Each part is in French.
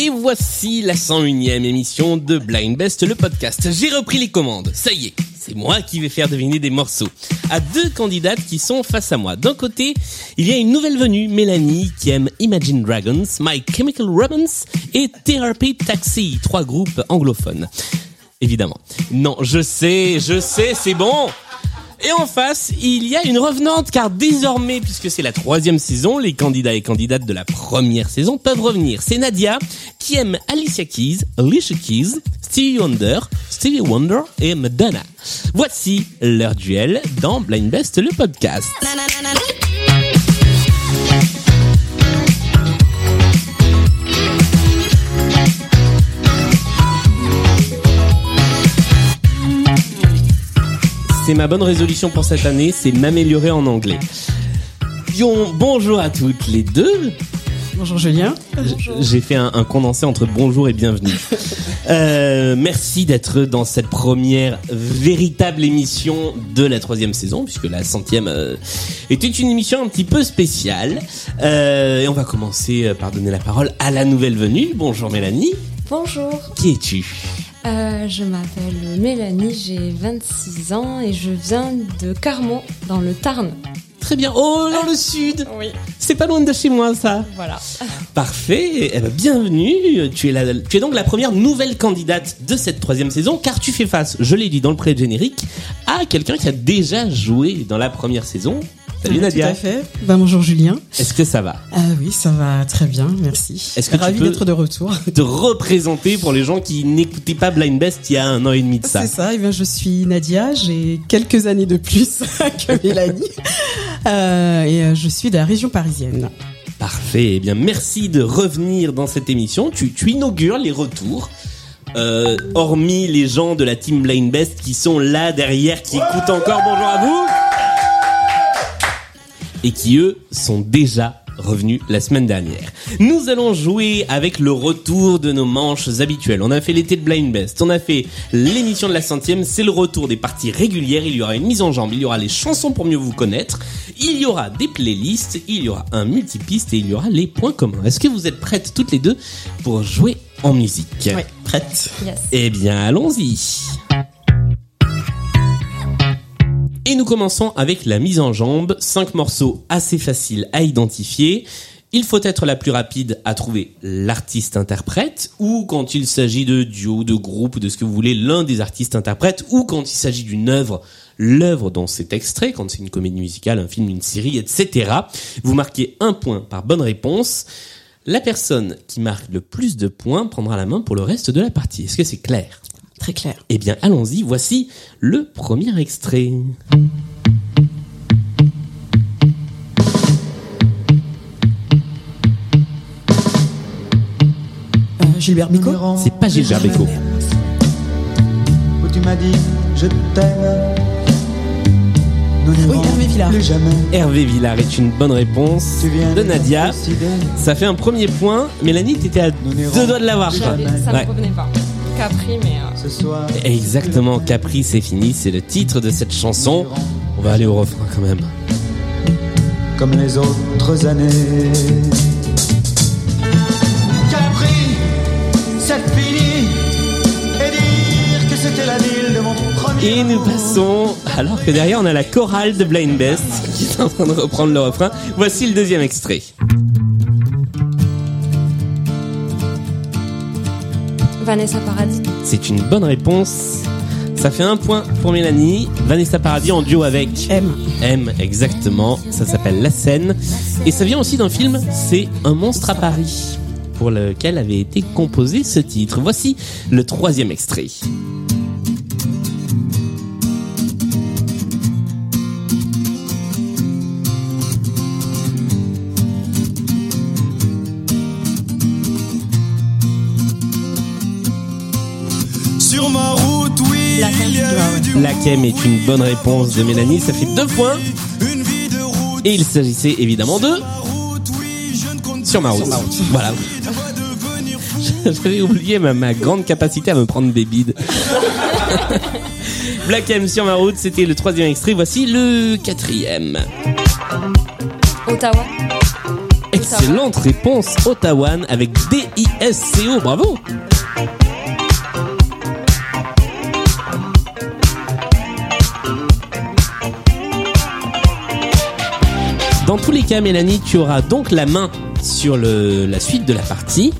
Et voici la 101e émission de Blind Best, le podcast. J'ai repris les commandes. Ça y est, c'est moi qui vais faire deviner des morceaux à deux candidates qui sont face à moi. D'un côté, il y a une nouvelle venue, Mélanie, qui aime Imagine Dragons, My Chemical Romance et Therapy Taxi, trois groupes anglophones. Évidemment. Non, je sais, je sais, c'est bon. Et en face, il y a une revenante, car désormais, puisque c'est la troisième saison, les candidats et candidates de la première saison peuvent revenir. C'est Nadia, qui aime Alicia Keys, Alicia Keys, Stevie Wonder, Stevie Wonder et Madonna. Voici leur duel dans Blind Best, le podcast. C'est ma bonne résolution pour cette année, c'est m'améliorer en anglais. Bonjour à toutes les deux. Bonjour Julien. J'ai fait un, un, condensé entre bonjour et bienvenue. Euh, merci d'être dans cette première véritable émission de la troisième saison, puisque la centième euh, était une émission un petit peu spéciale. Euh, et on va commencer par donner la parole à la nouvelle venue. Bonjour Mélanie. Bonjour. Qui es-tu? Euh, je m'appelle Mélanie, j'ai 26 ans et je viens de Carmont, dans le Tarn. Très bien. Oh, dans le sud. Oui. C'est pas loin de chez moi, ça. Voilà. Parfait. Eh ben, bienvenue. Tu es, la, tu es donc la première nouvelle candidate de cette troisième saison, car tu fais face, je l'ai dit dans le pré-générique, à quelqu'un qui a déjà joué dans la première saison. Salut oui, Nadia. Tout à fait. Ben, bonjour Julien. Est-ce que ça va Ah oui, ça va très bien, merci. Est-ce que Ravi d'être de retour. Te représenter pour les gens qui n'écoutaient pas Blind Best il y a un an et demi de ça. C'est ça. Et bien, je suis Nadia. J'ai quelques années de plus que Mélanie, euh, et je suis de la région parisienne. Parfait. Eh bien, merci de revenir dans cette émission. Tu, tu inaugures les retours. Euh, hormis les gens de la team Blind Best qui sont là derrière, qui écoutent encore. Bonjour à vous et qui eux sont déjà revenus la semaine dernière. Nous allons jouer avec le retour de nos manches habituelles. On a fait l'été de Blind Best, on a fait l'émission de la centième, c'est le retour des parties régulières, il y aura une mise en jambe, il y aura les chansons pour mieux vous connaître, il y aura des playlists, il y aura un multipiste et il y aura les points communs. Est-ce que vous êtes prêtes toutes les deux pour jouer en musique? Oui, prête. Yes. Eh bien, allons-y. Et nous commençons avec la mise en jambe. Cinq morceaux assez faciles à identifier. Il faut être la plus rapide à trouver l'artiste-interprète, ou quand il s'agit de duo, de groupe, ou de ce que vous voulez, l'un des artistes-interprètes, ou quand il s'agit d'une œuvre, l'œuvre dont c'est extrait, quand c'est une comédie musicale, un film, une série, etc. Vous marquez un point par bonne réponse. La personne qui marque le plus de points prendra la main pour le reste de la partie. Est-ce que c'est clair? Très clair. Eh bien, allons-y. Voici le premier extrait. Euh, Gilbert Bicot C'est pas Gilbert Bécaud. Où tu m'as dit je t'aime. Nous Oui, Hervé Villard. plus jamais. Hervé Villard est une bonne réponse Tu viens de Nadia. Ça fait un premier point. Mélanie, t'étais à deux doigts de l'avoir. je crois. J'avais- Ça Ouais. me revenait pas. Capri, mais euh, Ce soir. Exactement, Capri, c'est fini. C'est le titre de cette chanson. On va aller au refrain quand même. Comme les autres années. Capri, c'est fini. Et dire que c'était la ville de mon premier. Et nous passons, alors que derrière on a la chorale de Blind Best qui est en train de reprendre le refrain. Voici le deuxième extrait. Vanessa Paradis. C'est une bonne réponse. Ça fait un point pour Mélanie. Vanessa Paradis en duo avec M. M, exactement. Ça s'appelle La Scène. Et ça vient aussi d'un film, c'est Un monstre à Paris, pour lequel avait été composé ce titre. Voici le troisième extrait. La Kem est une bonne réponse de Mélanie. Ça fait deux points. Et il s'agissait évidemment de Sur ma route. Voilà. J'avais oublié ma, ma grande capacité à me prendre des bides. Black M sur ma route, c'était le troisième extrait. Voici le quatrième. Ottawa. Excellente réponse, Ottawa avec D-I-S-C-O. Bravo. Dans tous les cas, Mélanie, tu auras donc la main sur le, la suite de la partie,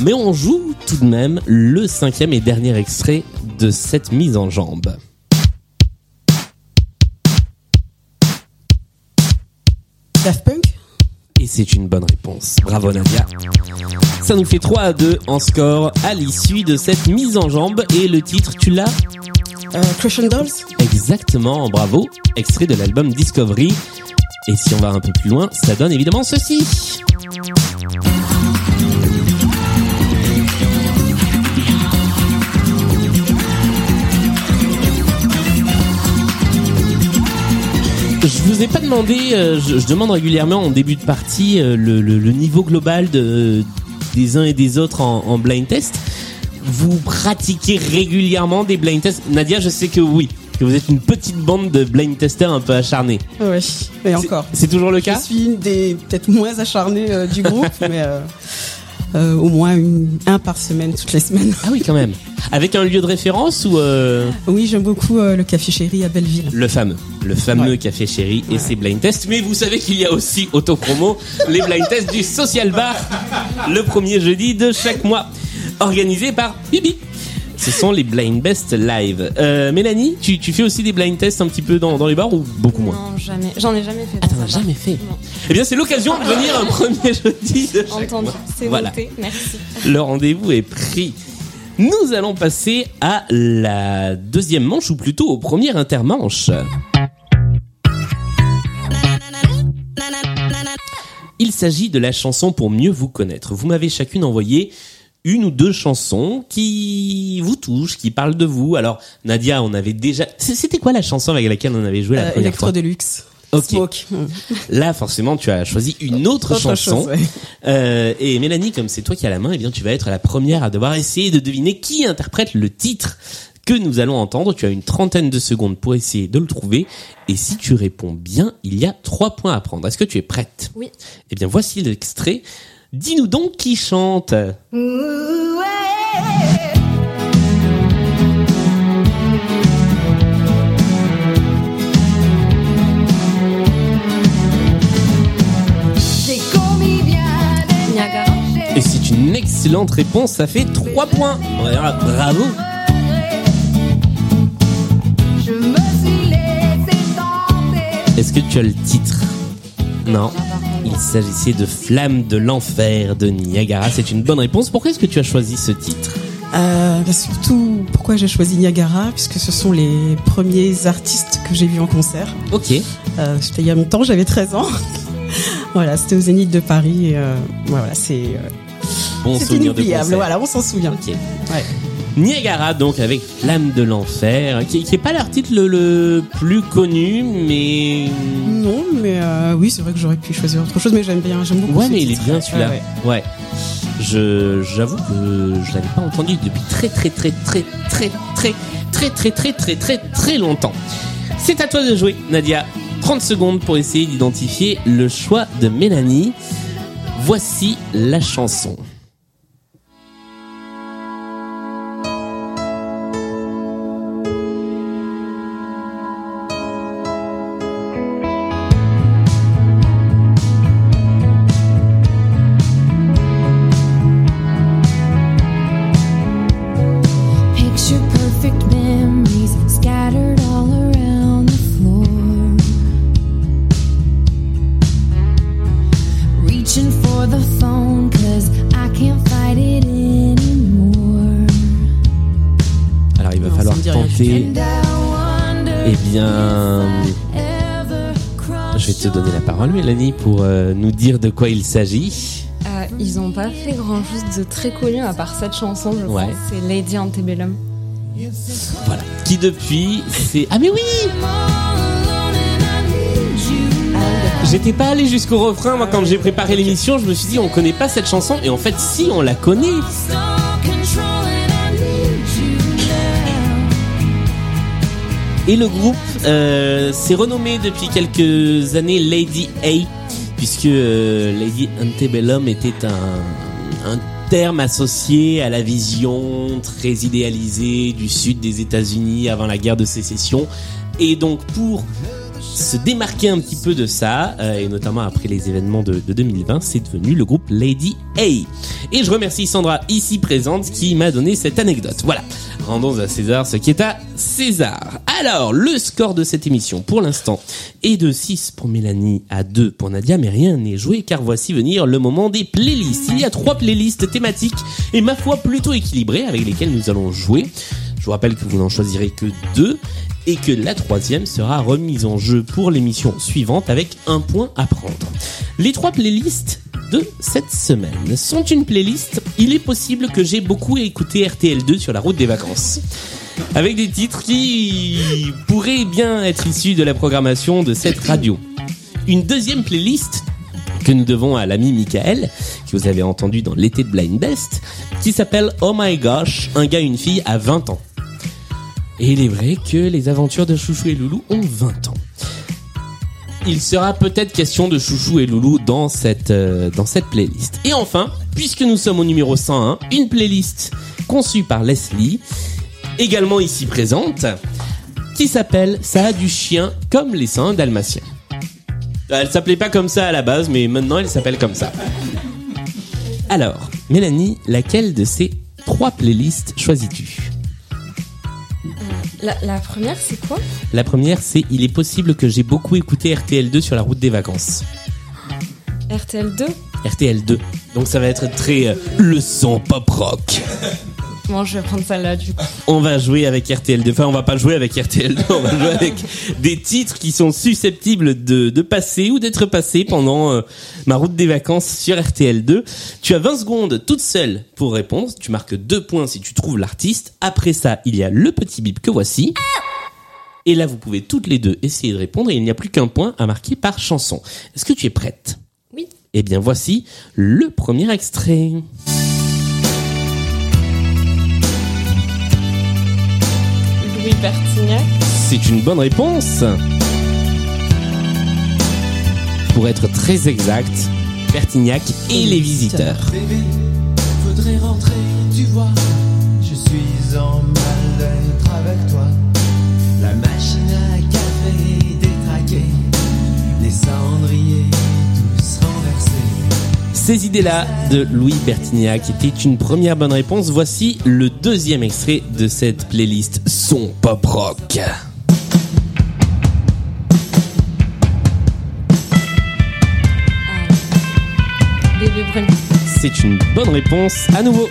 mais on joue tout de même le cinquième et dernier extrait de cette mise en jambe. Daft Punk? Et c'est une bonne réponse. Bravo Nadia. Ça nous fait 3 à 2 en score à l'issue de cette mise en jambe. Et le titre, tu l'as? Euh, Crush and Dolls Exactement, bravo. Extrait de l'album Discovery. Et si on va un peu plus loin, ça donne évidemment ceci. Je vous ai pas demandé, euh, je, demande régulièrement en début de partie euh, le, niveau global de, des uns et des autres en blind test. Vous pratiquez régulièrement des blind tests? Nadia, je sais que oui, que vous êtes une petite bande de blind testers un peu acharnés. Ouais, mais encore. C'est toujours le Je cas? suis une des peut-être moins acharnées euh, du groupe, mais euh, euh, au moins une, un par semaine, toutes les semaines. Ah oui, quand même. Avec un lieu de référence ou Oui, j'aime beaucoup le Café Chéri à Belleville. le fameux, le fameux Ouais. café chéri et Ouais. ses blind tests. Mais vous savez qu'il y a aussi Autochromo, les blind tests du Social Bar, le premier jeudi de chaque mois, organisé par Bibi. Ce sont les blind best live. Euh, Mélanie, tu, tu fais aussi des blind tests un petit peu dans, dans les bars ou beaucoup moins Non, jamais. J'en ai jamais fait. Ah, t'en as jamais fait. Non. Eh bien, c'est l'occasion de venir un premier jeudi de Entendu. C'est Voilà. noté. Merci. Le rendez-vous est pris. Nous allons passer à la deuxième manche, ou plutôt au premier intermanche. Il s'agit de la chanson pour mieux vous connaître. Vous m'avez chacune envoyé une ou deux chansons qui vous touchent, qui parlent de vous. Alors, Nadia, on avait déjà... C'était quoi la chanson avec laquelle on avait joué la Euh, première Electro fois? Deluxe. Ok. Smoke. Là, forcément, tu as choisi une autre, Autre chanson. chose, ouais. Euh, et Mélanie, comme c'est toi qui as la main, eh bien, tu vas être la première à devoir essayer de deviner qui interprète le titre que nous allons entendre. Tu as une trentaine de secondes pour essayer de le trouver. Et si tu réponds bien, il y a trois points à prendre. Est-ce que tu es prête? Oui. Eh bien, voici l'extrait. Dis-nous donc qui chante. Et c'est une excellente réponse. Ça fait trois points. Voilà, Bravo. Est-ce que tu as le titre? Non. Il s'agissait de Flamme de l'enfer de Niagara. C'est une bonne réponse. Pourquoi est-ce que tu as choisi ce titre Euh, bah, surtout, pourquoi j'ai choisi Niagara? Puisque ce sont les premiers artistes que j'ai vus en concert. Ok. Euh, c'était il y a longtemps, j'avais 13 ans. voilà, c'était au Zénith de Paris. Et, euh, voilà, c'est euh, Bon souvenir de inoubliable. concert. Voilà, on s'en souvient. Ok. Ouais. Niagara donc avec Flamme de l'enfer, qui, qui est pas l'article le, le plus connu, mais Non, mais euh, oui, c'est vrai que j'aurais pu choisir autre chose, mais j'aime bien, j'aime beaucoup. ouais, mais il est titre. bien celui-là. Ouais. Je j'avoue que je l'avais pas entendu depuis très très très très très très très très très très très très longtemps. C'est à toi de jouer, Nadia. 30 secondes pour essayer d'identifier le choix de Mélanie. Voici la chanson. Parole, Mélanie, pour euh, nous dire de quoi il s'agit. Euh, ils ont pas fait grand chose de très connu à part cette chanson, je Ouais. pense. C'est Lady Antebellum. Voilà. Qui depuis, c'est ah mais oui. J'étais pas allé jusqu'au refrain, moi, quand j'ai préparé l'émission, je me suis dit, on connaît pas cette chanson, et en fait, si, on la connaît. Et le groupe euh, s'est renommé depuis quelques années Lady A, puisque euh, Lady Antebellum était un, un terme associé à la vision très idéalisée du sud des États-Unis avant la guerre de sécession. Et donc pour se démarquer un petit peu de ça, euh, et notamment après les événements de, de 2020, c'est devenu le groupe Lady A. Et je remercie Sandra ici présente qui m'a donné cette anecdote. Voilà, rendons à César ce qui est à César. Alors, le score de cette émission pour l'instant est de 6 pour Mélanie à 2 pour Nadia, mais rien n'est joué car voici venir le moment des playlists. Il y a trois playlists thématiques et ma foi plutôt équilibrées avec lesquelles nous allons jouer. Je vous rappelle que vous n'en choisirez que deux et que la troisième sera remise en jeu pour l'émission suivante avec un point à prendre. Les trois playlists de cette semaine sont une playlist. Il est possible que j'ai beaucoup écouté RTL2 sur la route des vacances. Avec des titres qui pourraient bien être issus de la programmation de cette radio. Une deuxième playlist que nous devons à l'ami Michael, que vous avez entendu dans l'été de Blind Best, qui s'appelle Oh My Gosh, un gars, une fille à 20 ans. Et il est vrai que les aventures de Chouchou et Loulou ont 20 ans. Il sera peut-être question de Chouchou et Loulou dans cette, euh, dans cette playlist. Et enfin, puisque nous sommes au numéro 101, une playlist conçue par Leslie, également ici présente, qui s'appelle Ça a du chien comme les seins dalmatiens. Elle s'appelait pas comme ça à la base, mais maintenant elle s'appelle comme ça. Alors, Mélanie, laquelle de ces trois playlists choisis-tu? La, la première, c'est quoi? La première, c'est Il est possible que j'ai beaucoup écouté RTL2 sur la route des vacances. RTL2 RTL2. Donc ça va être très euh, le son pop rock. Bon, je vais prendre celle-là du coup. On va jouer avec RTL2. Enfin, on va pas jouer avec RTL2. On va jouer avec des titres qui sont susceptibles de, de passer ou d'être passés pendant euh, ma route des vacances sur RTL2. Tu as 20 secondes toute seule pour répondre. Tu marques deux points si tu trouves l'artiste. Après ça, il y a le petit bip que voici. Et là, vous pouvez toutes les deux essayer de répondre et il n'y a plus qu'un point à marquer par chanson. Est-ce que tu es prête? Oui. Eh bien, voici le premier extrait. Louis Bertignac? C'est une bonne réponse. Pour être très exact, Bertignac et les visiteurs. Bébé, faudrait rentrer, tu vois. Ces idées-là de Louis Bertignac étaient une première bonne réponse. Voici le deuxième extrait de cette playlist Son Pop Rock. C'est une bonne réponse à nouveau.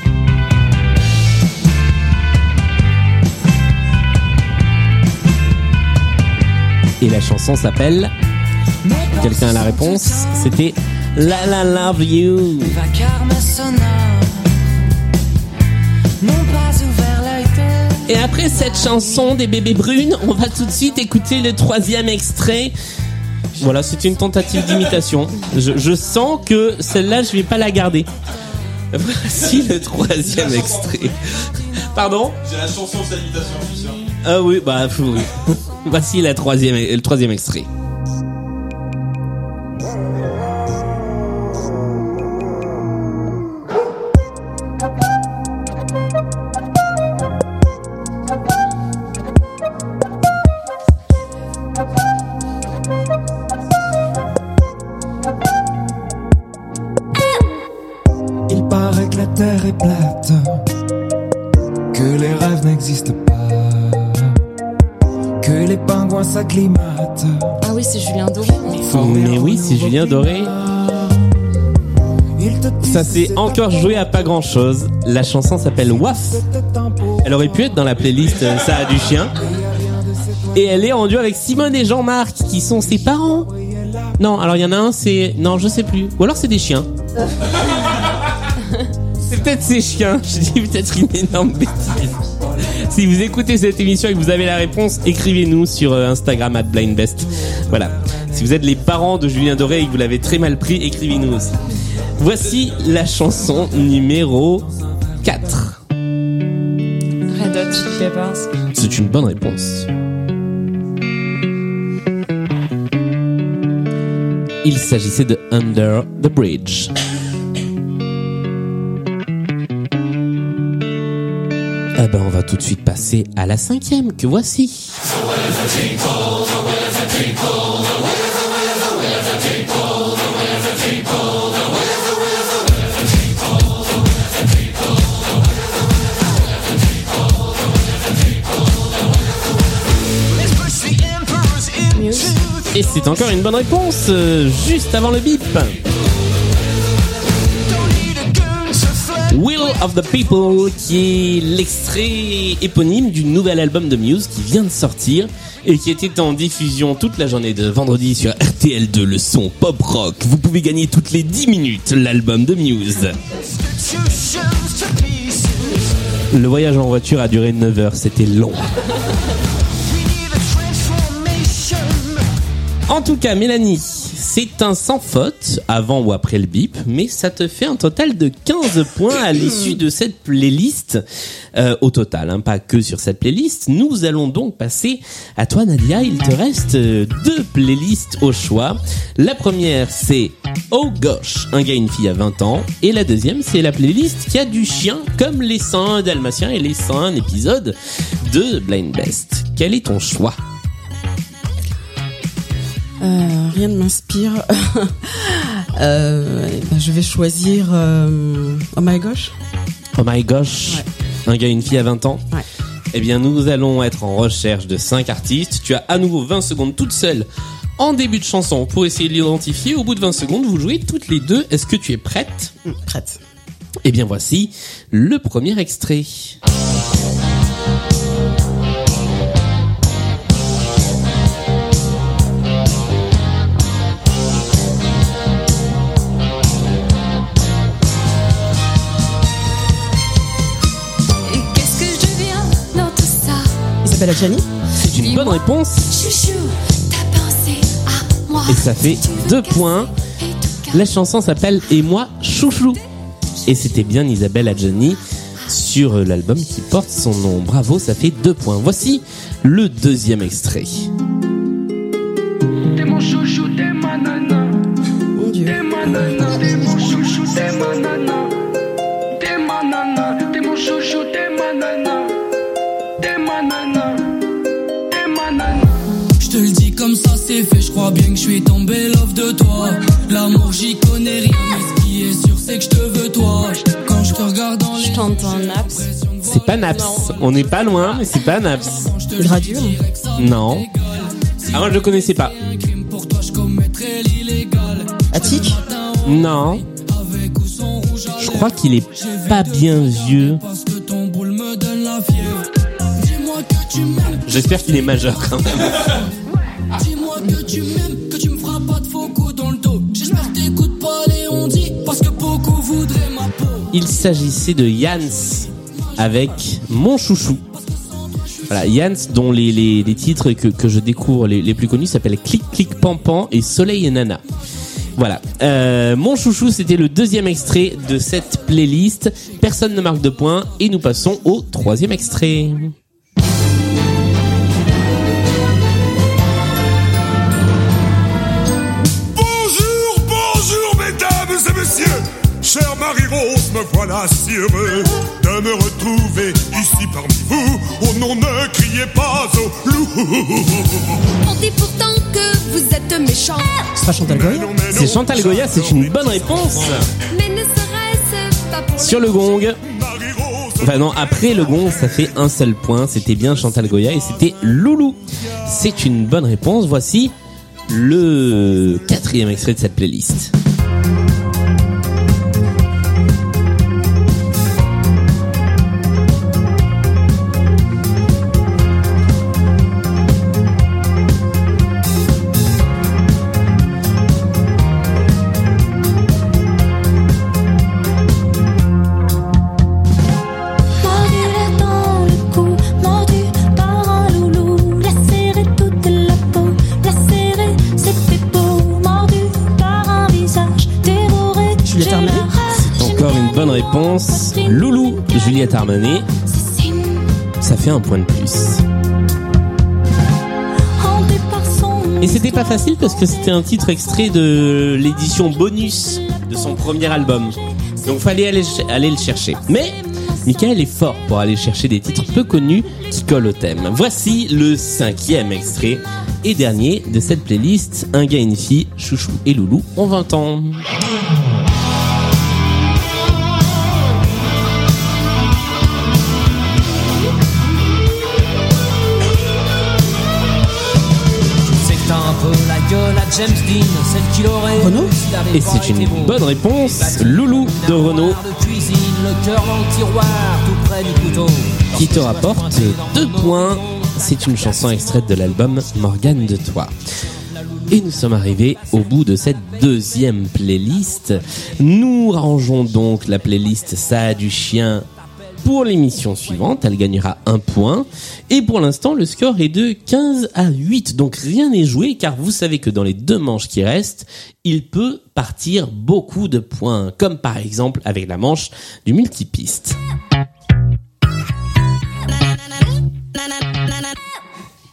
Et la chanson s'appelle Quelqu'un a la réponse C'était La La Love You. Vacarme sonore n'ont pas ouvert l'œil de Et après cette chanson des bébés brunes, on va tout de suite écouter le troisième extrait. Voilà, c'est une tentative d'imitation. Je, je sens que celle-là, je vais pas la garder. Voici le troisième extrait. Pardon? C'est la chanson, c'est l'imitation, je suis sûr. Ah oui, bah oui. Voici la troisième, le troisième extrait. Ça s'est encore joué à pas grand chose. La chanson s'appelle Waf. Elle aurait pu être dans la playlist euh, Ça a du chien. Et elle est en duo avec Simone et Jean-Marc, qui sont ses parents. Non, alors il y en a un, c'est. Non, je sais plus. Ou alors c'est des chiens. c'est peut-être ses chiens. Je dis peut-être une énorme bêtise. Si vous écoutez cette émission et que vous avez la réponse, écrivez-nous sur euh, Instagram at blindbest. Voilà. Si vous êtes les parents de Julien Doré et que vous l'avez très mal pris, écrivez-nous aussi. Voici la chanson numéro 4. C'est une bonne réponse. Il s'agissait de Under the Bridge. Eh ben, on va tout de suite passer à la cinquième que voici. Et c'est encore une bonne réponse, euh, juste avant le bip. Will of the People, qui est l'extrait éponyme du nouvel album de Muse qui vient de sortir et qui était en diffusion toute la journée de vendredi sur RTL2, le son pop rock. Vous pouvez gagner toutes les 10 minutes l'album de Muse. Le voyage en voiture a duré 9 heures, c'était long. En tout cas, Mélanie, c'est un sans faute, avant ou après le bip, mais ça te fait un total de 15 points à l'issue de cette playlist. Euh, au total, hein, pas que sur cette playlist. Nous allons donc passer à toi, Nadia. Il te reste euh, deux playlists au choix. La première, c'est Oh Gosh, un gars et une fille à 20 ans. Et la deuxième, c'est la playlist qui a du chien, comme les 101 Dalmatiens et les 101 épisodes de Blind Best. Quel est ton choix? Euh, rien ne m'inspire. Euh, ben, je vais choisir euh, Oh my gosh. Oh my gosh, un gars et une fille à 20 ans Ouais. Eh bien, nous allons être en recherche de 5 artistes. Tu as à nouveau 20 secondes toute seule en début de chanson pour essayer de l'identifier. Au bout de 20 secondes, vous jouez toutes les deux. Est-ce que tu es prête? Prête. Eh bien, voici le premier extrait. Isabelle Adjani C'est une bonne réponse. Chouchou, t'as pensé à moi Et ça fait deux points. La chanson s'appelle Et moi, chouchou. Et c'était bien Isabelle Adjani sur l'album qui porte son nom. Bravo, ça fait deux points. Voici le deuxième extrait. T'es mon chouchou, t'es ma nana. Mon Dieu. T'es ma nana, t'es mon chouchou, t'es ma nana. Je te le dis comme ça c'est fait, je crois bien que je suis tombé love de toi. L'amour j'y connais rien, mais ce qui est sûr c'est que je te veux toi. Quand je te regarde dans les Je t'entends Naps. C'est pas Naps. On n'est pas loin, mais c'est pas Naps. Gradure. Non. Ah, moi, je le connaissais pas. Attic Non. Je crois qu'il est pas bien vieux. J'espère qu'il est majeur quand même. dis-moi que tu m'aimes, que tu me feras pas de faux coups dans le dos. J'espère que t'écoutes pas les on dit, parce que beaucoup voudraient ma peau. Il s'agissait de Yans avec Mon Chouchou. Voilà, Yans dont les, les, les titres que, que je découvre les, les plus connus s'appellent Clic Clic Pampan et Soleil et Nana. Voilà. Euh, Mon Chouchou, c'était le deuxième extrait de cette playlist. Personne ne marque de points et nous passons au troisième extrait. Messieurs Chère Marie-Rose, me voilà si heureux de me retrouver ici parmi vous. Oh non, ne criez pas au loup. On dit pourtant que vous êtes méchant. Ce sera Chantal Goya. C'est Chantal Goya, c'est une bonne réponse. Mais ne serait-ce pas pour Sur le gong. Enfin non, après le gong, ça fait un seul point. C'était bien Chantal Goya et c'était Loulou. C'est une bonne réponse. Voici le quatrième extrait de cette playlist. Loulou, Juliette Armanet. Ça fait un point de plus. Et c'était pas facile parce que c'était un titre extrait de l'édition bonus de son premier album. Donc fallait aller, le chercher. Mais Michael est fort pour aller chercher des titres peu connus qui collent au thème. Voici le cinquième extrait et dernier de cette playlist Un gars une fille, Chouchou et Loulou ont 20 ans. James Dean, celle qu'il aurait. Renaud s'il avait Et c'est une bonne réponse, Loulou de Renault, de cuisine, le cœur dans le tiroir, tout près du couteau. qui te rapporte deux points. C'est une chanson extraite de l'album Morgane de Toi. Et nous sommes arrivés au bout de cette deuxième playlist. Nous rangeons donc la playlist Ça a du chien pour l'émission suivante. Elle gagnera un point. Et pour l'instant, le score est de 15 à 8. Donc rien n'est joué car vous savez que dans les deux manches qui restent, il peut partir beaucoup de points. Comme par exemple avec la manche du multipiste.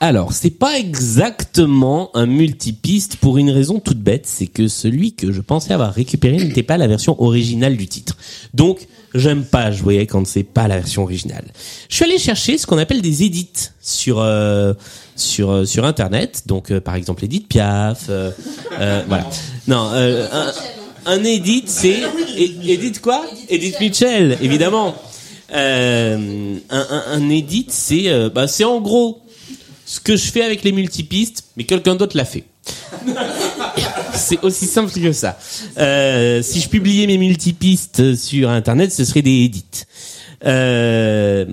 Alors, c'est pas exactement un multipiste pour une raison toute bête, c'est que celui que je pensais avoir récupéré n'était pas la version originale du titre. Donc, j'aime pas jouer quand c'est pas la version originale. Je suis allé chercher ce qu'on appelle des edits sur euh, sur euh, sur internet, donc euh, par exemple Edith Piaf, voilà. Non, un, un edit c'est Edith quoi? Edith Mitchell, évidemment. Un, un, un edit c'est bah c'est en gros ce que je fais avec les multipistes, mais quelqu'un d'autre l'a fait. C'est aussi simple que ça. Euh, si je publiais mes multipistes sur Internet, ce serait des edits. Euh,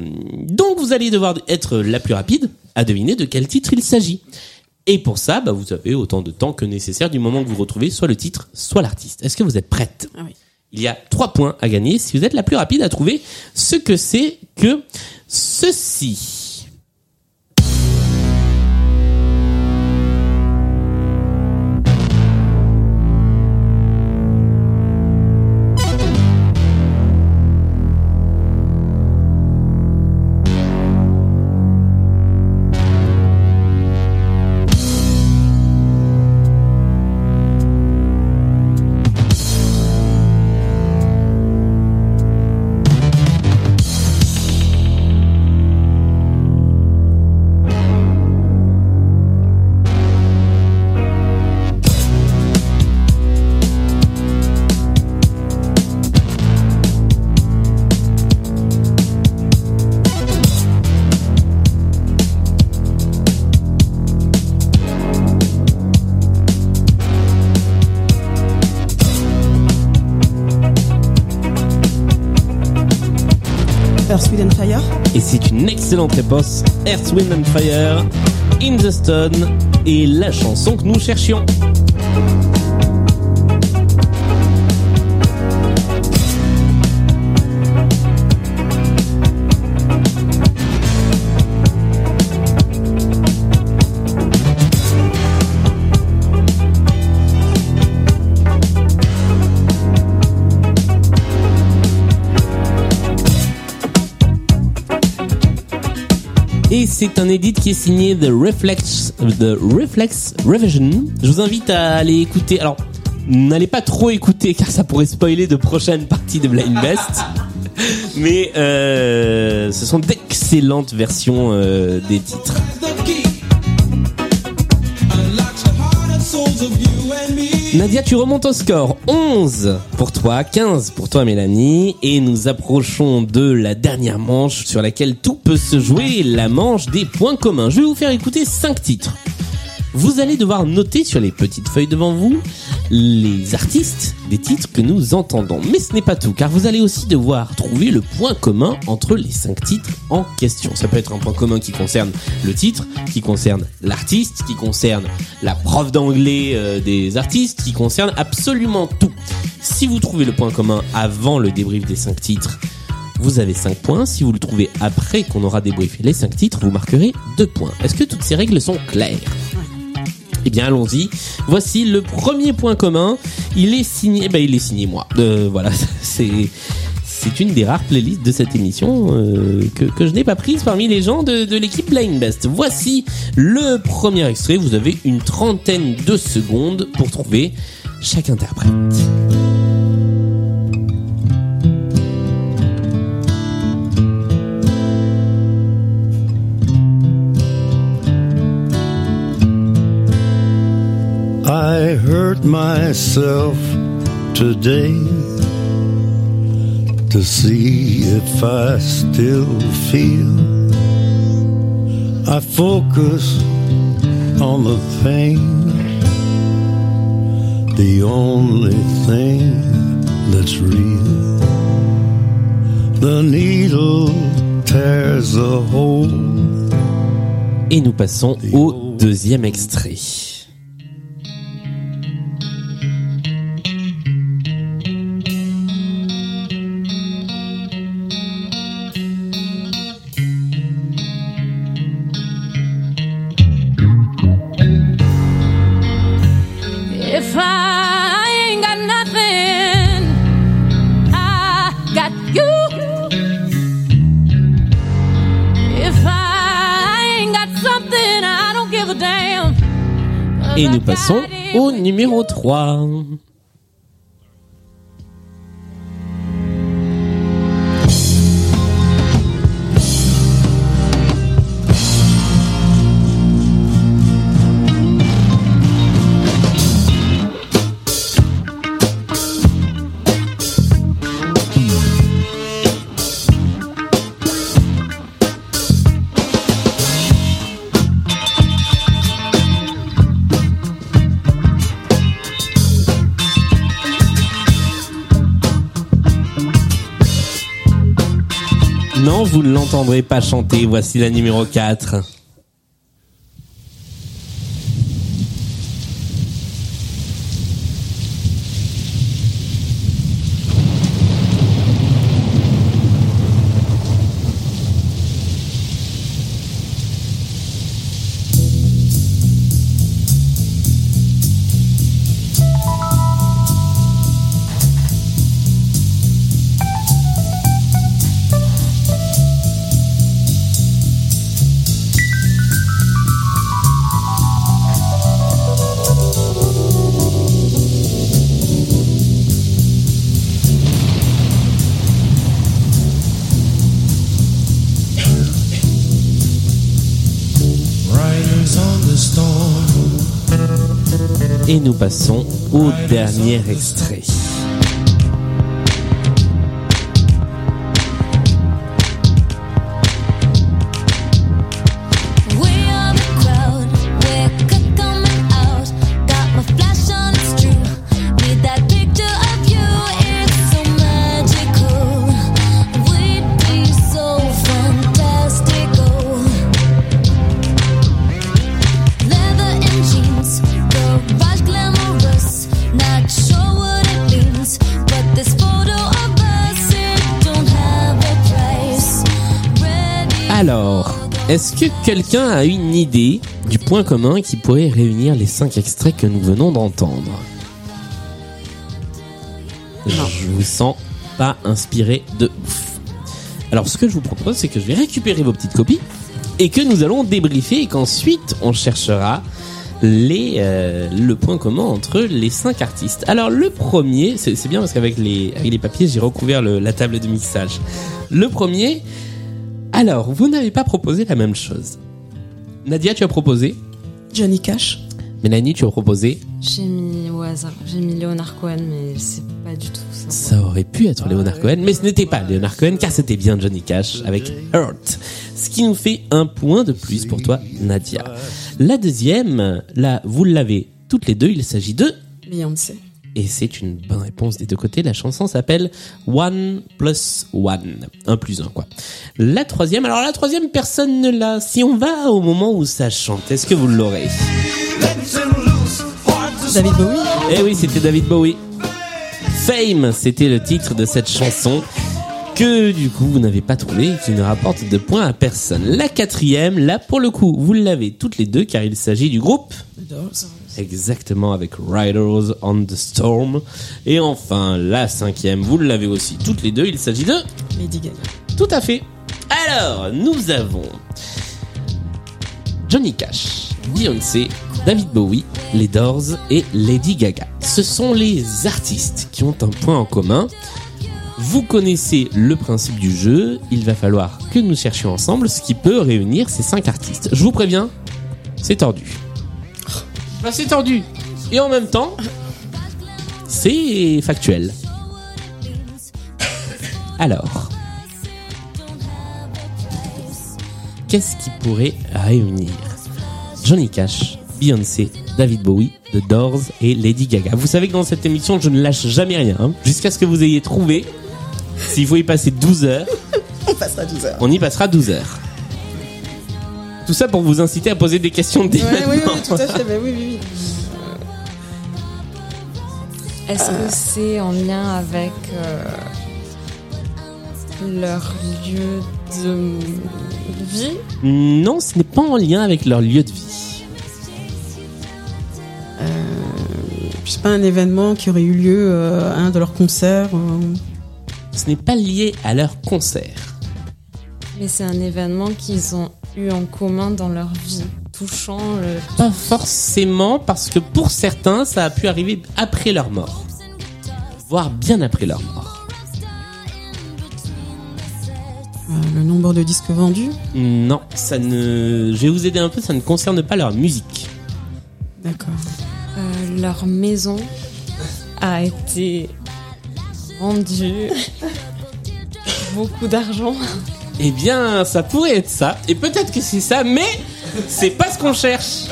donc vous allez devoir être la plus rapide à deviner de quel titre il s'agit. Et pour ça, bah, vous avez autant de temps que nécessaire du moment que vous retrouvez soit le titre, soit l'artiste. Est-ce que vous êtes prête? Ah oui. Il y a trois points à gagner si vous êtes la plus rapide à trouver ce que c'est que ceci. C'est une excellente réponse. Earth, Wind and Fire, In the Stone et la chanson que nous cherchions. Et c'est un edit qui est signé The Reflex, The Reflex Revision. Je vous invite à aller écouter. Alors, n'allez pas trop écouter car ça pourrait spoiler de prochaines parties de Blind Best. Mais euh, ce sont d'excellentes versions euh, des titres. Nadia, tu remontes au score. 11 pour toi, 15 pour toi Mélanie. Et nous approchons de la dernière manche sur laquelle tout peut se jouer, la manche des points communs. Je vais vous faire écouter 5 titres. Vous allez devoir noter sur les petites feuilles devant vous les artistes des titres que nous entendons. Mais ce n'est pas tout, car vous allez aussi devoir trouver le point commun entre les cinq titres en question. Ça peut être un point commun qui concerne le titre, qui concerne l'artiste, qui concerne la prof d'anglais euh, des artistes, qui concerne absolument tout. Si vous trouvez le point commun avant le débrief des cinq titres, vous avez 5 points. Si vous le trouvez après qu'on aura débriefé les 5 titres, vous marquerez 2 points. Est-ce que toutes ces règles sont claires? Eh bien, allons-y. Voici le premier point commun. Il est signé, ben, il est signé moi. Euh, voilà, c'est, c'est une des rares playlists de cette émission euh, que, que je n'ai pas prise parmi les gens de, de l'équipe Blind Best. Voici le premier extrait. Vous avez une trentaine de secondes pour trouver chaque interprète. Myself today to see if I still feel. I focus on the pain, the only thing that's real. The needle tears a hole. Et nous passons au deuxième extrait. Numéro 3. Vous ne l'entendrez pas chanter. Voici la numéro 4. Dernier extrait. Est-ce que quelqu'un a une idée du point commun qui pourrait réunir les cinq extraits que nous venons d'entendre? Je vous sens pas inspiré de ouf. Alors, ce que je vous propose, c'est que je vais récupérer vos petites copies et que nous allons débriefer et qu'ensuite on cherchera les euh, le point commun entre les cinq artistes. Alors le premier, c'est bien parce qu'avec les avec les papiers j'ai recouvert le- la table de mixage. Le premier, alors vous n'avez pas proposé la même chose. Nadia, tu as proposé. Johnny Cash. Mélanie, tu as proposé. J'ai mis au hasard, j'ai mis Leonard Cohen, mais c'est pas du tout ça. Ça aurait pu être Leonard Cohen, mais ce n'était pas Leonard Cohen car c'était bien Johnny Cash avec Hurt. Ce qui nous fait un point de plus pour toi, Nadia. La deuxième, là, vous l'avez toutes les deux, il s'agit de Beyoncé. Et c'est une bonne réponse des deux côtés. La chanson s'appelle One Plus One. Un plus un, quoi. La troisième, alors la troisième, personne ne l'a. Si on va au moment où ça chante, est-ce que vous l'aurez? David Bowie. Eh oui, c'était David Bowie. Fame, c'était le titre de cette chanson que du coup vous n'avez pas trouvé et qui ne rapporte de points à personne. La quatrième, là pour le coup, vous l'avez toutes les deux car il s'agit du groupe Exactement, avec Riders on the Storm. Et enfin, la cinquième, vous l'avez aussi toutes les deux, il s'agit de... Lady Gaga. Tout à fait. Alors, nous avons Johnny Cash, Beyoncé, David Bowie, les Doors et Lady Gaga. Ce sont les artistes qui ont un point en commun. Vous connaissez le principe du jeu, il va falloir que nous cherchions ensemble ce qui peut réunir ces cinq artistes. Je vous préviens, c'est tordu. Bah, c'est tordu. Et en même temps, c'est factuel. Alors, qu'est-ce qui pourrait réunir Johnny Cash, Beyoncé, David Bowie, The Doors et Lady Gaga? Vous savez que dans cette émission, je ne lâche jamais rien, hein, jusqu'à ce que vous ayez trouvé. S'il faut y passer 12 heures, On passera 12 heures. on y passera 12 heures. Tout ça pour vous inciter à poser des questions dès Ouais, oui, maintenant. oui, tout à fait. bah oui, oui, oui. Est-ce que c'est en lien avec euh, leur lieu de vie? Non, ce n'est pas en lien avec leur lieu de vie. C'est pas un événement qui aurait eu lieu euh, à un de leurs concerts. euh, Ce n'est pas lié à leur concert. Mais c'est un événement qu'ils ont eu en commun dans leur vie, touchant le... Pas forcément, parce que pour certains, ça a pu arriver après leur mort. Voire bien après leur mort. euh, le nombre de disques vendus. Non, ça ne. Je vais vous aider un peu, ça ne concerne pas leur musique. D'accord. euh, leur maison a été vendue beaucoup d'argent. Eh bien, ça pourrait être ça, et peut-être que c'est ça, mais c'est pas ce qu'on cherche.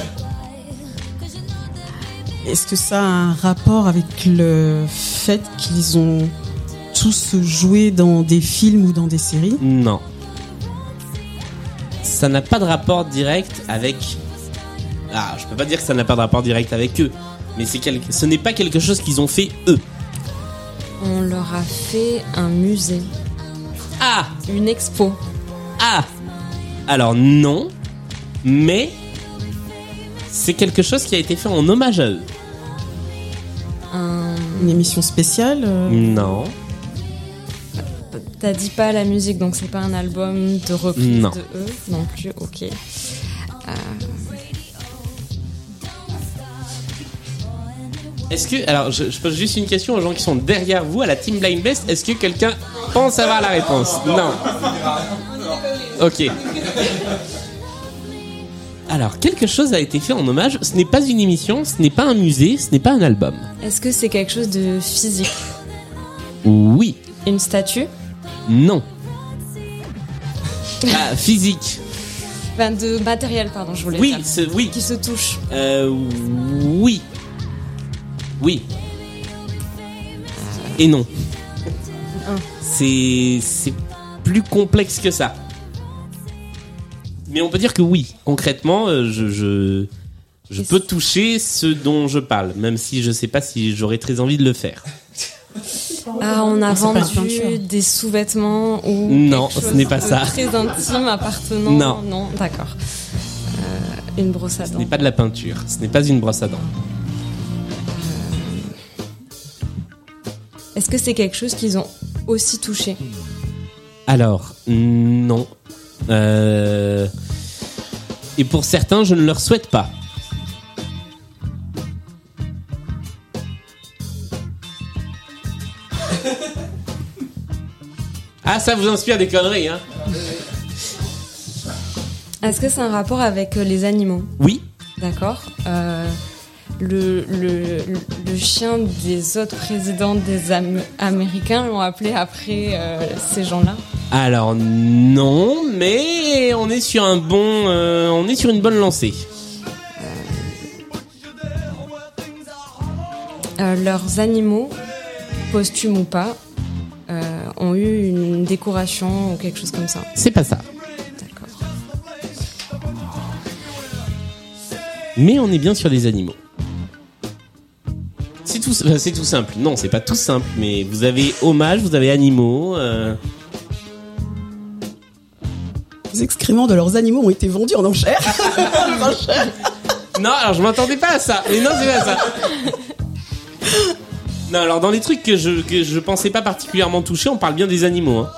Est-ce que ça a un rapport avec le fait qu'ils ont tous joué dans des films ou dans des séries? Non. Ça n'a pas de rapport direct avec. Ah, je peux pas dire que ça n'a pas de rapport direct avec eux, mais c'est quel- ce n'est pas quelque chose qu'ils ont fait eux. On leur a fait un musée, Ah une expo. Ah Alors non, mais c'est quelque chose qui a été fait en hommage à eux. Un... Une émission spéciale euh, Non. T'as dit pas la musique, donc c'est pas un album de reprise Non. de eux non plus, ok. Euh, Est-ce que alors je, je pose juste une question aux gens qui sont derrière vous à la team Blind Best. Est-ce que quelqu'un pense avoir la réponse? Non. Ok. Alors quelque chose a été fait en hommage. Ce n'est pas une émission, ce n'est pas un musée, ce n'est pas un album. Est-ce que c'est quelque chose de physique? Oui. Une statue? Non. Ah, physique. Enfin, de matériel, pardon, je voulais Oui, dire. oui. Qui se touche. Euh, oui. Oui. Et non. C'est c'est plus complexe que ça. Mais on peut dire que oui. Concrètement, euh, je je, je peux toucher ce dont je parle, même si je sais pas si j'aurais très envie de le faire. Ah, on a Ah, vendu des sous-vêtements ou Non, quelque ce n'est pas de ça. Très intime appartenant. Non. non, d'accord. Euh, une brosse à Ce dents. n'est pas de la peinture. Ce n'est pas une brosse à dents. Est-ce que c'est quelque chose qu'ils ont aussi touché? Alors, non. Euh, Et pour certains, je ne leur souhaite pas. Ah, ça vous inspire des conneries, hein Est-ce que c'est un rapport avec euh, les animaux? Oui. D'accord. Euh, le, le, le chien des autres présidents des Am- Américains l'ont appelé après euh, ces gens-là. Alors non, mais on est sur un bon, euh, on est sur une bonne lancée. Euh, leurs animaux, posthumes ou pas, euh, ont eu une décoration ou quelque chose comme ça. C'est pas ça. D'accord. Mais on est bien sur les animaux. C'est tout, enfin, c'est tout simple. Non, c'est pas tout simple, mais vous avez hommage, vous avez animaux. euh, Les excréments de leurs animaux ont été vendus en enchères. En enchères. Non, alors je m'attendais pas à ça. Mais non, c'est pas ça. Non, alors dans les trucs que je, que je pensais pas particulièrement toucher, on parle bien des animaux. Hein.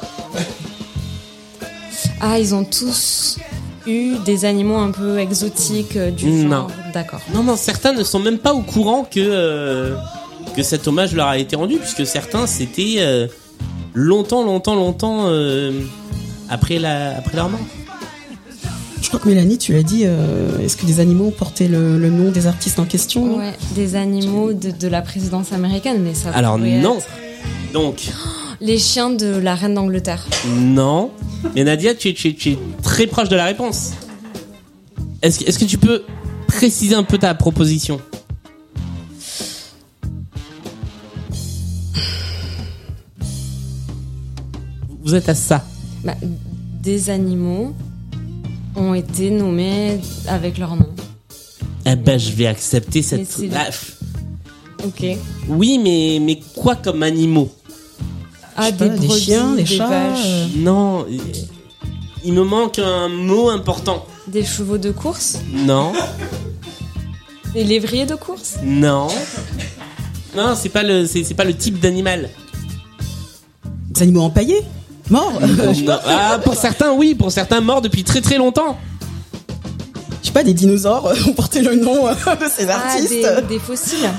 Ah, ils ont tous eu des animaux un peu exotiques euh, du Non. genre. D'accord. Non, non, certains ne sont même pas au courant que, euh, que cet hommage leur a été rendu, puisque certains, c'était euh, longtemps, longtemps, longtemps euh, après, la, après leur mort. Je crois que Mélanie, tu as dit, euh, est-ce que des animaux portaient le, le nom des artistes en question Ouais, des animaux de, de la présidence américaine, mais ça. Alors non. être Donc, Les chiens de la reine d'Angleterre. non. Mais Nadia, tu es, tu es- tu es très proche de la réponse. Est-ce est-ce que tu peux préciser un peu ta proposition? Vous êtes à ça. Bah, des animaux ont été nommés avec leur nom. Eh ben, je vais accepter cette. Ah. Ok. oui, mais, mais quoi comme animaux? Ah, pas, des chiens, des chats, vaches, euh. Non, il- il me manque un mot important. des chevaux de course, Non, des lévriers de course? non. Non, c'est pas le, c'est pas le type d'animal. Des animaux empaillés? Pas. Ah, pour certains, oui, pour certains morts depuis très très longtemps. Je sais pas, des dinosaures euh, ont porté le nom euh, de ces Ah, artistes. des, des fossiles.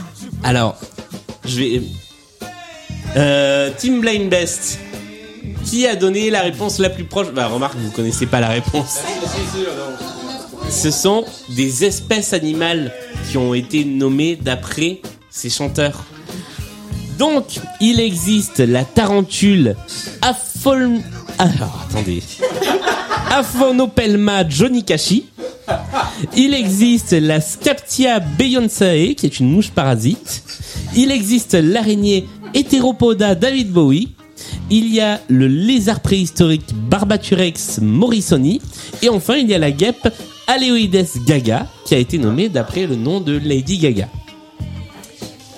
Alors, je vais. Euh, Team Blind Best. Qui a donné la réponse la plus proche? Bah, remarque, vous connaissez pas la réponse. Ce sont des espèces animales qui ont été nommées d'après ces chanteurs. Donc, il existe la tarentule Aphol... Alors, attendez. Il existe la Scaptia beyonsae, qui est une mouche parasite. Il existe l'araignée Heteropoda David Bowie. Il y a le lézard préhistorique Barbaturex morrisoni. Et enfin, il y a la guêpe Aleoides gaga, qui a été nommée d'après le nom de Lady Gaga.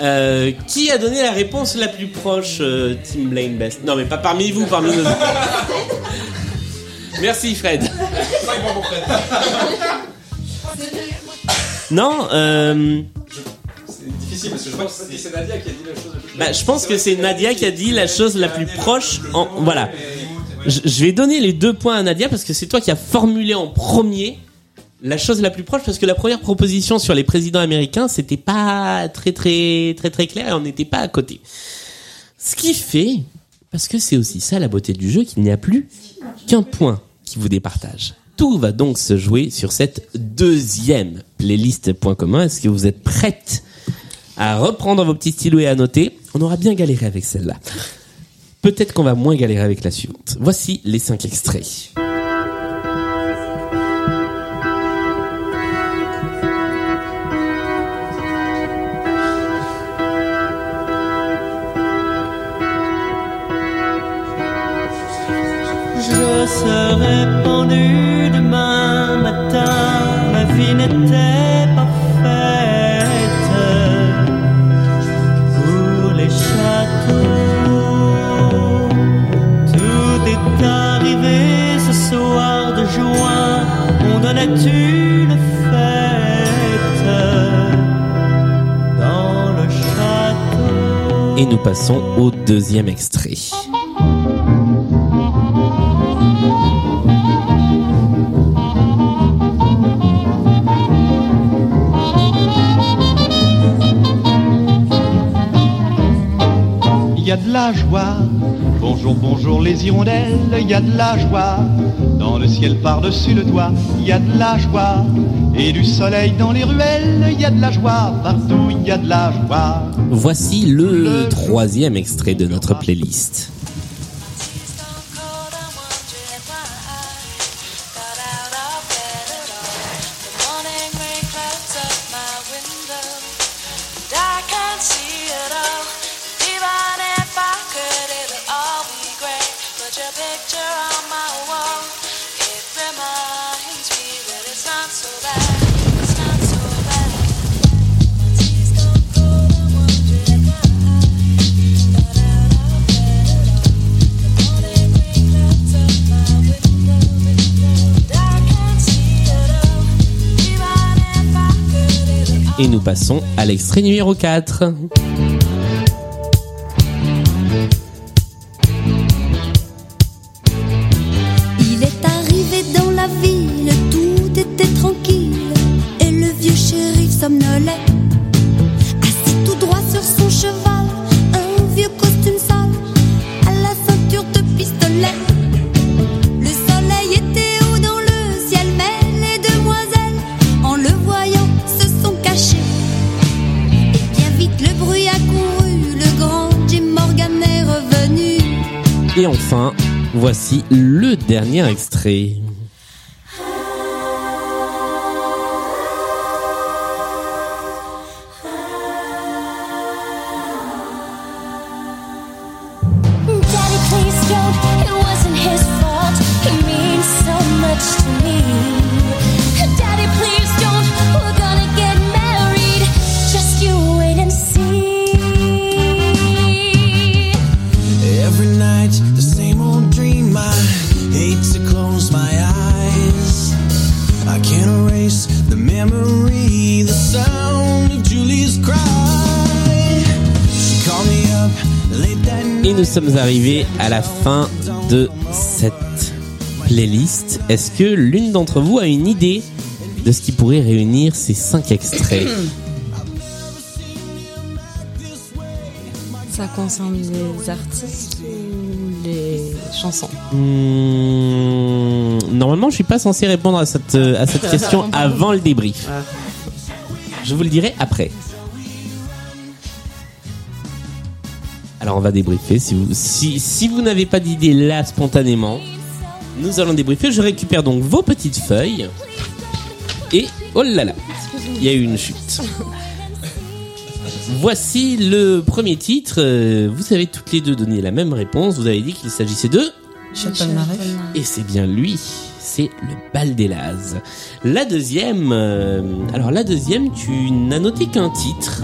Euh, qui a donné la réponse la plus proche, euh, Team Blaine Best? Non, mais pas parmi vous, parmi nous. Merci, Fred. Non, euh, C'est difficile parce que je pense que c'est Nadia qui a dit la chose la plus bah, je pense que c'est Nadia qui a dit la chose la plus proche. En, voilà. Je, je vais donner les deux points à Nadia parce que c'est toi qui as formulé en premier la chose la plus proche parce que la première proposition sur les présidents américains c'était pas très très très très clair et on n'était pas à côté. Ce qui fait, parce que c'est aussi ça la beauté du jeu, qu'il n'y a plus qu'un point qui vous départage. Tout va donc se jouer sur cette deuxième playlist point commun. Est-ce que vous êtes prête à reprendre vos petits stylos et à noter? On aura bien galéré avec celle-là. Peut-être qu'on va moins galérer avec la suivante. Voici les cinq extraits. Je serai pendu demain matin, ma vie n'était pas faite pour les châteaux. Tout est arrivé ce soir de juin, on donnait une fête dans le château. Et nous passons au deuxième extrait. Y a de la joie. Bonjour, bonjour les hirondelles, il y a de la joie. Dans le ciel par-dessus le toit, il y a de la joie. Et du soleil dans les ruelles, il y a de la joie. Partout, il y a de la joie. Voici le troisième extrait de notre playlist. Nous passons à l'extrait numéro 4. Voici le dernier extrait. Arrivés à la fin de cette playlist. Est-ce que l'une d'entre vous a une idée de ce qui pourrait réunir ces cinq extraits Ça concerne les artistes ou les chansons Hmm, Normalement, je suis pas censé répondre à cette, euh, à cette question avant le débrief. Je vous le dirai après. Alors on va débriefer. Si vous, si, si vous n'avez pas d'idée là spontanément, nous allons débriefer. Je récupère donc vos petites feuilles. Et oh là là, il y a eu une chute. Voici le premier titre. Euh, Vous avez toutes les deux donné la même réponse. Vous avez dit qu'il s'agissait de et c'est bien lui, c'est le bal des Lazes. La deuxième, euh, alors la deuxième, tu n'as noté qu'un titre,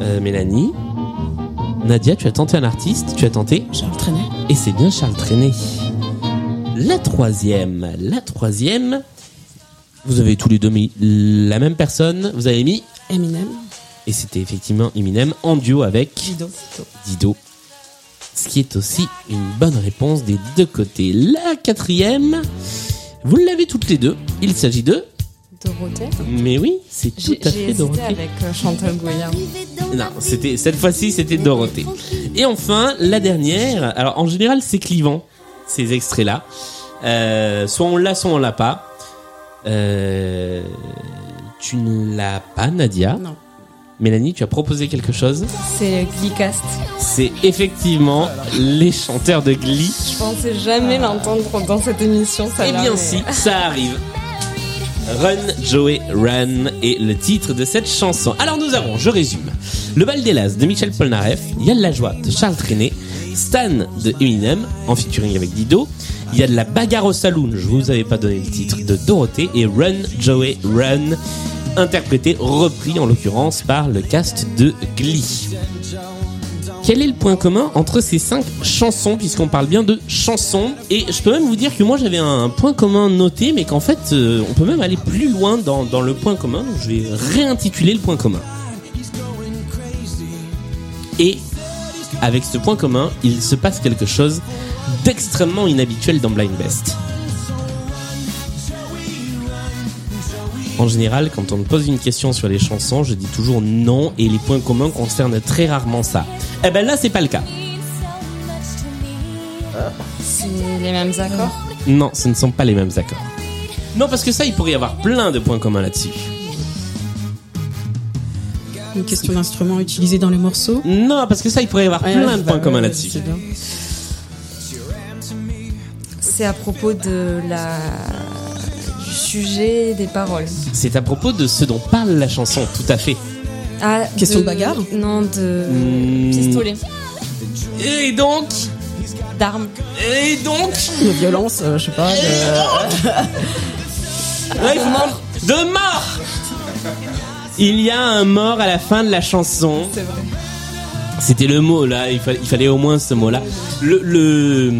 euh, Mélanie. Nadia, tu as tenté un artiste, tu as tenté Charles Trenet. Et c'est bien Charles Trenet. La troisième, la troisième, vous avez tous les deux mis la même personne, vous avez mis Eminem. et c'était effectivement Eminem en duo avec Dido. Dido. Ce qui est aussi une bonne réponse des deux côtés. La quatrième, vous l'avez toutes les deux. Il s'agit de. Dorothée Mais oui, c'est tout à fait Dorothée. avec euh, Chantal Goya. Non, c'était cette fois-ci c'était Dorothée. Et enfin la dernière. Alors en général c'est clivant ces extraits-là. Euh, soit on l'a, soit on l'a pas. Euh, tu ne l'as pas, Nadia? Non. Mélanie, tu as proposé quelque chose? C'est Gleecast. C'est effectivement les chanteurs de Glee. Je pensais jamais l'entendre dans cette émission. Ça Eh bien si, ça arrive. Run, Joey, Run est le titre de cette chanson. Alors nous avons, je résume, Le Bal des Las de Michel Polnareff, Il y a de la joie de Charles Trenet, Stan de Eminem, en featuring avec Dido, il y a de la bagarre au saloon, je vous avais pas donné le titre, de Dorothée, et Run, Joey, Run, interprété, repris en l'occurrence par le cast de Glee. Quel est le point commun entre ces cinq chansons, puisqu'on parle bien de chansons Et je peux même vous dire que moi j'avais un point commun noté, mais qu'en fait euh, on peut même aller plus loin dans, dans le point commun. Donc je vais réintituler le point commun. Et avec ce point commun, il se passe quelque chose d'extrêmement inhabituel dans Blind Best. En général, quand on me pose une question sur les chansons, je dis toujours non et les points communs concernent très rarement ça. Eh ben là, c'est pas le cas. C'est les mêmes accords. Non, ce ne sont pas les mêmes accords. Non, parce que ça, il pourrait y avoir plein de points communs là-dessus. Une question d'instrument utilisé dans les morceaux. Non, parce que ça, il pourrait y avoir Ouais, plein de bah points communs là-dessus. C'est à propos de la du sujet des paroles. C'est à propos de ce dont parle la chanson, tout à fait. Ah, Question de bagarre Non, de Hmm. pistolet. Et donc D'armes. Et donc De violence, euh, je sais pas. de- Ouais, faut prendre- De mort Il y a un mort à la fin de la chanson. C'est vrai. C'était le mot là, il, fa- il fallait au moins ce mot-là. Le, le,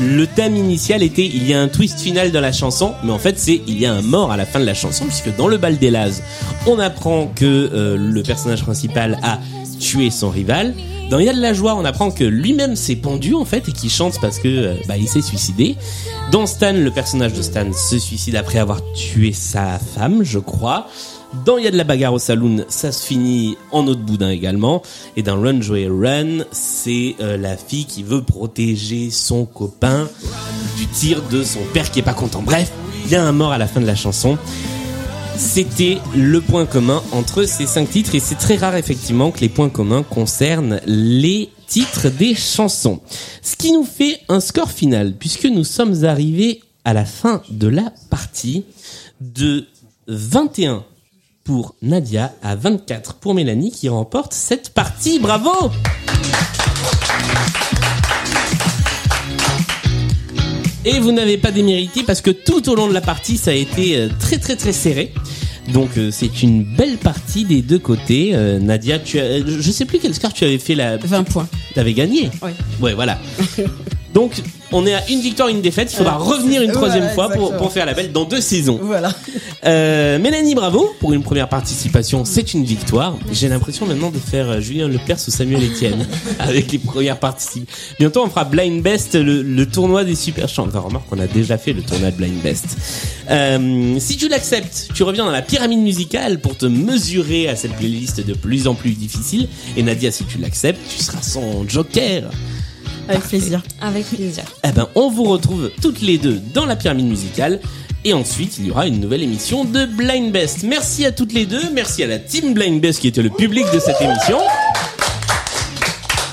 le thème initial était il y a un twist final dans la chanson, mais en fait c'est il y a un mort à la fin de la chanson puisque dans le bal des Lazes, on apprend que euh, le personnage principal a tué son rival. Dans Il de la joie, on apprend que lui-même s'est pendu en fait et qu'il chante parce que euh, bah, il s'est suicidé. Dans Stan, le personnage de Stan se suicide après avoir tué sa femme, je crois. Dans Il y a de la bagarre au saloon, ça se finit en de boudin également. Et dans Run Joey Run, c'est euh, la fille qui veut protéger son copain du tir de son père qui est pas content. Bref, il y a un mort à la fin de la chanson. C'était le point commun entre ces cinq titres et c'est très rare effectivement que les points communs concernent les titres des chansons. Ce qui nous fait un score final puisque nous sommes arrivés à la fin de la partie de 21 pour Nadia à 24 pour Mélanie qui remporte cette partie. Bravo Et vous n'avez pas démérité parce que tout au long de la partie, ça a été euh, très très très serré. Donc euh, c'est une belle partie des deux côtés. Euh, Nadia, tu as, je sais plus quel score tu avais fait la 20 points. T'avais gagné? Oui. Ouais, voilà. Donc on est à une victoire, une défaite. Il faudra Euh, revenir une troisième voilà, fois pour faire la belle dans deux saisons. Voilà. Euh, Mélanie, bravo pour une première participation. C'est une victoire. J'ai l'impression maintenant de faire euh, Julien Lepers ou Samuel Etienne avec les premières participations. Bientôt, on fera Blind Best, le, le tournoi des super chants. Enfin, remarque qu'on a déjà fait le tournoi de Blind Best. Euh, si tu l'acceptes, tu reviens dans la pyramide musicale pour te mesurer à cette playlist de plus en plus difficile. Et Nadia, si tu l'acceptes, tu seras son joker. Avec plaisir. Avec plaisir. Eh ben, on vous retrouve toutes les deux dans la pyramide musicale. Et ensuite, il y aura une nouvelle émission de Blind Best. Merci à toutes les deux. Merci à la team Blind Best qui était le public de cette émission.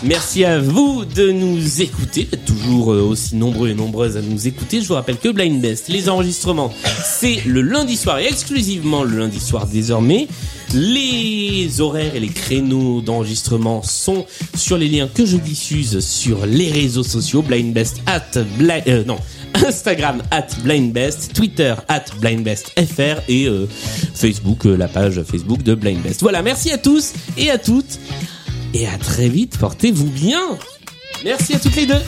Merci à vous de nous écouter, toujours euh, aussi nombreux et nombreuses à nous écouter. Je vous rappelle que Blind Best, les enregistrements, c'est le lundi soir et exclusivement le lundi soir désormais. Les horaires et les créneaux d'enregistrement sont sur les liens que je diffuse sur les réseaux sociaux. Blind Best at Bli- euh, non. Instagram at blindbest, Twitter at blindbestfr et euh, Facebook, euh, la page Facebook de Blind Best. Voilà, merci à tous et à toutes et à très vite, portez-vous bien. Merci à toutes les deux.